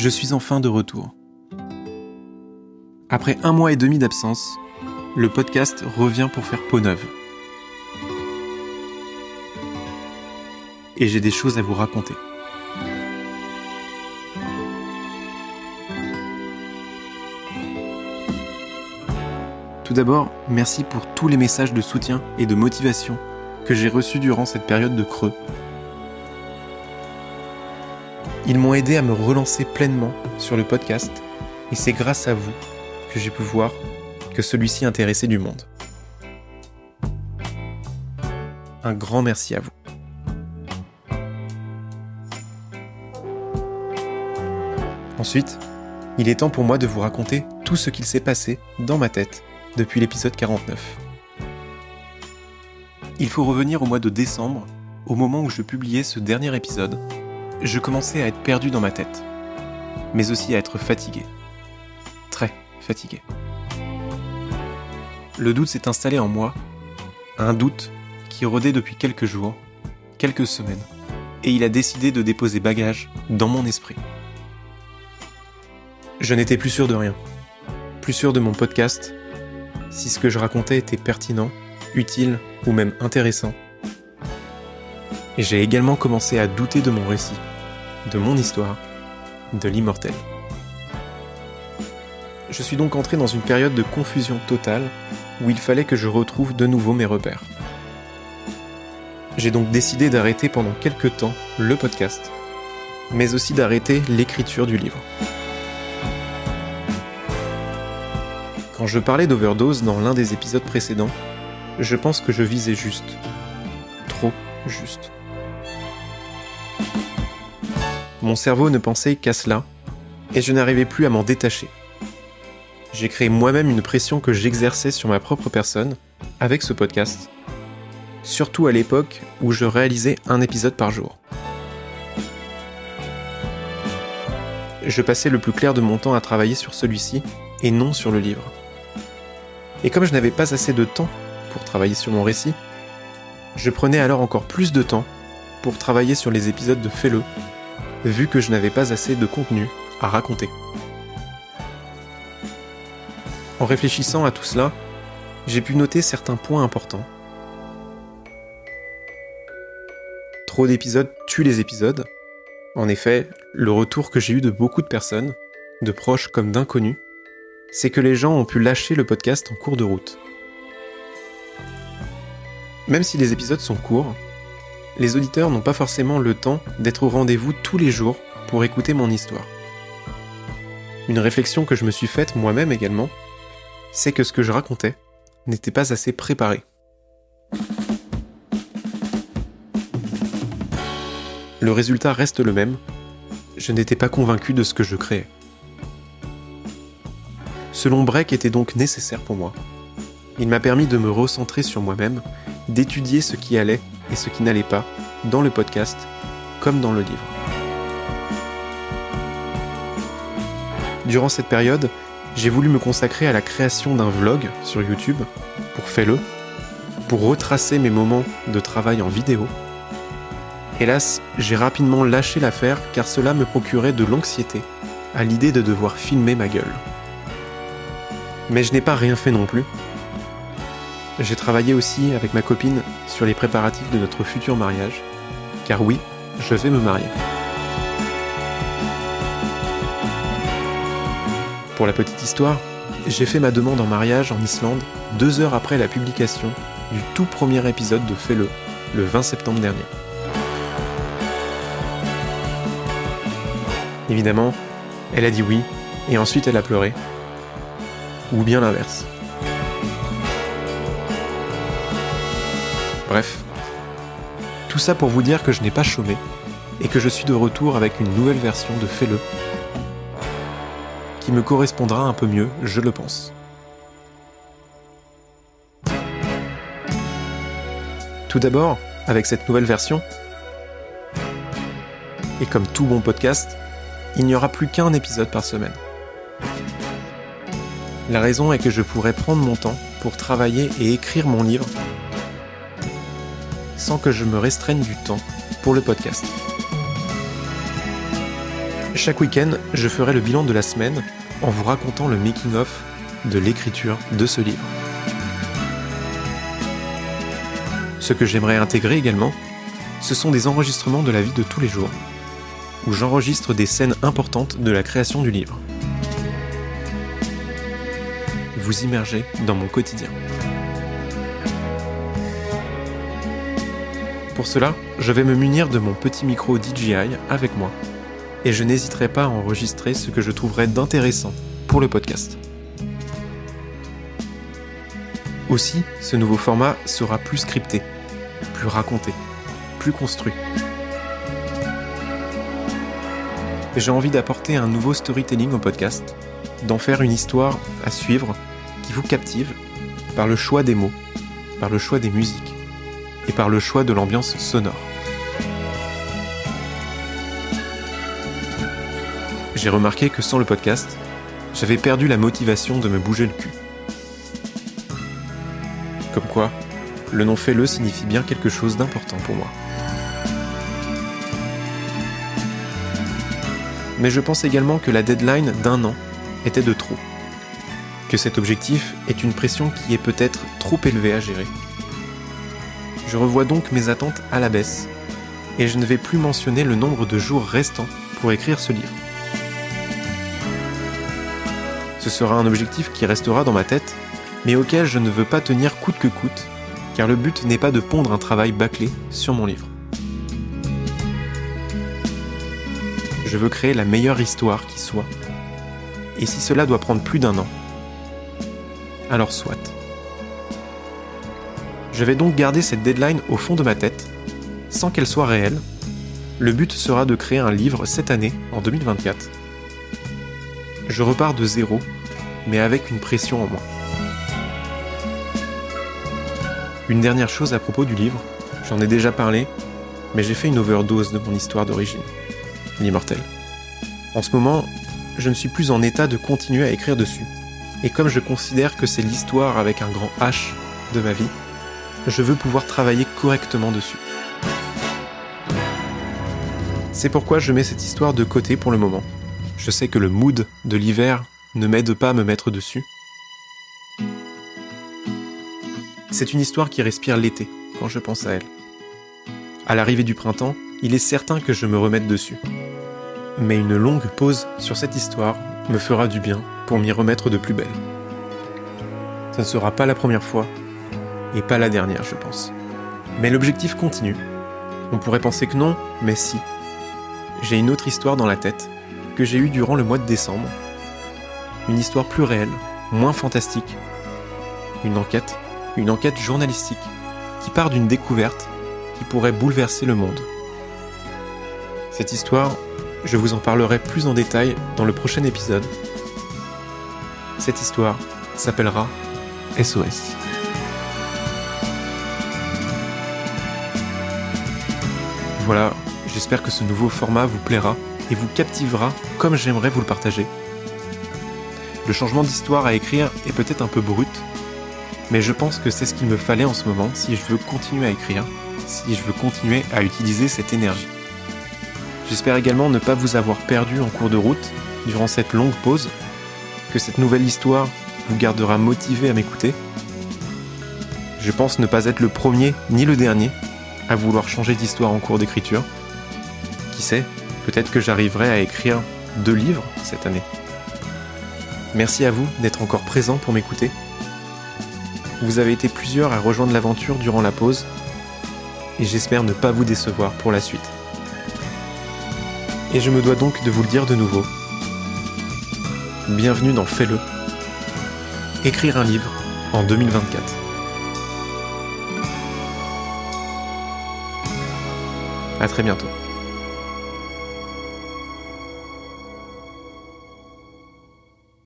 je suis enfin de retour. Après un mois et demi d'absence, le podcast revient pour faire peau neuve. Et j'ai des choses à vous raconter. Tout d'abord, merci pour tous les messages de soutien et de motivation que j'ai reçus durant cette période de creux. Ils m'ont aidé à me relancer pleinement sur le podcast et c'est grâce à vous que j'ai pu voir que celui-ci intéressait du monde. Un grand merci à vous. Ensuite, il est temps pour moi de vous raconter tout ce qu'il s'est passé dans ma tête depuis l'épisode 49. Il faut revenir au mois de décembre, au moment où je publiais ce dernier épisode. Je commençais à être perdu dans ma tête, mais aussi à être fatigué. Très fatigué. Le doute s'est installé en moi, un doute qui rôdait depuis quelques jours, quelques semaines, et il a décidé de déposer bagage dans mon esprit. Je n'étais plus sûr de rien, plus sûr de mon podcast, si ce que je racontais était pertinent, utile ou même intéressant. J'ai également commencé à douter de mon récit, de mon histoire, de l'immortel. Je suis donc entré dans une période de confusion totale où il fallait que je retrouve de nouveau mes repères. J'ai donc décidé d'arrêter pendant quelques temps le podcast, mais aussi d'arrêter l'écriture du livre. Quand je parlais d'overdose dans l'un des épisodes précédents, je pense que je visais juste. Trop juste. Mon cerveau ne pensait qu'à cela, et je n'arrivais plus à m'en détacher. J'ai créé moi-même une pression que j'exerçais sur ma propre personne avec ce podcast, surtout à l'époque où je réalisais un épisode par jour. Je passais le plus clair de mon temps à travailler sur celui-ci et non sur le livre. Et comme je n'avais pas assez de temps pour travailler sur mon récit, je prenais alors encore plus de temps pour travailler sur les épisodes de Fais-le, vu que je n'avais pas assez de contenu à raconter. En réfléchissant à tout cela, j'ai pu noter certains points importants. Trop d'épisodes tuent les épisodes. En effet, le retour que j'ai eu de beaucoup de personnes, de proches comme d'inconnus, c'est que les gens ont pu lâcher le podcast en cours de route. Même si les épisodes sont courts, les auditeurs n'ont pas forcément le temps d'être au rendez-vous tous les jours pour écouter mon histoire. Une réflexion que je me suis faite moi-même également, c'est que ce que je racontais n'était pas assez préparé. Le résultat reste le même, je n'étais pas convaincu de ce que je créais. Ce long break était donc nécessaire pour moi. Il m'a permis de me recentrer sur moi-même, d'étudier ce qui allait et ce qui n'allait pas, dans le podcast comme dans le livre. Durant cette période, j'ai voulu me consacrer à la création d'un vlog sur YouTube, pour Fais-le, pour retracer mes moments de travail en vidéo. Hélas, j'ai rapidement lâché l'affaire car cela me procurait de l'anxiété à l'idée de devoir filmer ma gueule. Mais je n'ai pas rien fait non plus. J'ai travaillé aussi avec ma copine sur les préparatifs de notre futur mariage, car oui, je vais me marier. Pour la petite histoire, j'ai fait ma demande en mariage en Islande deux heures après la publication du tout premier épisode de Fais-le, le 20 septembre dernier. Évidemment, elle a dit oui, et ensuite elle a pleuré, ou bien l'inverse. Bref, tout ça pour vous dire que je n'ai pas chômé et que je suis de retour avec une nouvelle version de Fais-le qui me correspondra un peu mieux, je le pense. Tout d'abord, avec cette nouvelle version, et comme tout bon podcast, il n'y aura plus qu'un épisode par semaine. La raison est que je pourrais prendre mon temps pour travailler et écrire mon livre sans que je me restreigne du temps pour le podcast. Chaque week-end, je ferai le bilan de la semaine en vous racontant le making-of de l'écriture de ce livre. Ce que j'aimerais intégrer également, ce sont des enregistrements de la vie de tous les jours, où j'enregistre des scènes importantes de la création du livre. Vous immergez dans mon quotidien. Pour cela, je vais me munir de mon petit micro DJI avec moi, et je n'hésiterai pas à enregistrer ce que je trouverai d'intéressant pour le podcast. Aussi, ce nouveau format sera plus scripté, plus raconté, plus construit. J'ai envie d'apporter un nouveau storytelling au podcast, d'en faire une histoire à suivre qui vous captive par le choix des mots, par le choix des musiques par le choix de l'ambiance sonore. J'ai remarqué que sans le podcast, j'avais perdu la motivation de me bouger le cul. Comme quoi, le nom fais-le signifie bien quelque chose d'important pour moi. Mais je pense également que la deadline d'un an était de trop. Que cet objectif est une pression qui est peut-être trop élevée à gérer. Je revois donc mes attentes à la baisse, et je ne vais plus mentionner le nombre de jours restants pour écrire ce livre. Ce sera un objectif qui restera dans ma tête mais auquel je ne veux pas tenir coûte que coûte, car le but n'est pas de pondre un travail bâclé sur mon livre. Je veux créer la meilleure histoire qui soit. Et si cela doit prendre plus d'un an, alors soit. Je vais donc garder cette deadline au fond de ma tête, sans qu'elle soit réelle. Le but sera de créer un livre cette année, en 2024. Je repars de zéro, mais avec une pression en moi. Une dernière chose à propos du livre, j'en ai déjà parlé, mais j'ai fait une overdose de mon histoire d'origine, l'immortel. En ce moment, je ne suis plus en état de continuer à écrire dessus. Et comme je considère que c'est l'histoire avec un grand H de ma vie, je veux pouvoir travailler correctement dessus. C'est pourquoi je mets cette histoire de côté pour le moment. Je sais que le mood de l'hiver ne m'aide pas à me mettre dessus, C'est une histoire qui respire l'été quand je pense à elle. À l'arrivée du printemps, il est certain que je me remette dessus. Mais une longue pause sur cette histoire me fera du bien pour m'y remettre de plus belle. Ce ne sera pas la première fois, et pas la dernière, je pense. Mais l'objectif continue. On pourrait penser que non, mais si. J'ai une autre histoire dans la tête, que j'ai eue durant le mois de décembre. Une histoire plus réelle, moins fantastique. Une enquête une enquête journalistique qui part d'une découverte qui pourrait bouleverser le monde. Cette histoire, je vous en parlerai plus en détail dans le prochain épisode. Cette histoire s'appellera SOS. Voilà, j'espère que ce nouveau format vous plaira et vous captivera comme j'aimerais vous le partager. Le changement d'histoire à écrire est peut-être un peu brut, mais je pense que c'est ce qu'il me fallait en ce moment si je veux continuer à écrire, si je veux continuer à utiliser cette énergie. J'espère également ne pas vous avoir perdu en cours de route durant cette longue pause, que cette nouvelle histoire vous gardera motivé à m'écouter. Je pense ne pas être le premier ni le dernier à vouloir changer d'histoire en cours d'écriture. Qui sait, peut-être que j'arriverai à écrire deux livres cette année. Merci à vous d'être encore présent pour m'écouter vous avez été plusieurs à rejoindre l'aventure durant la pause, et j'espère ne pas vous décevoir pour la suite. Et je me dois donc de vous le dire de nouveau. Bienvenue dans Fais-le. Écrire un livre en 2024. A très bientôt.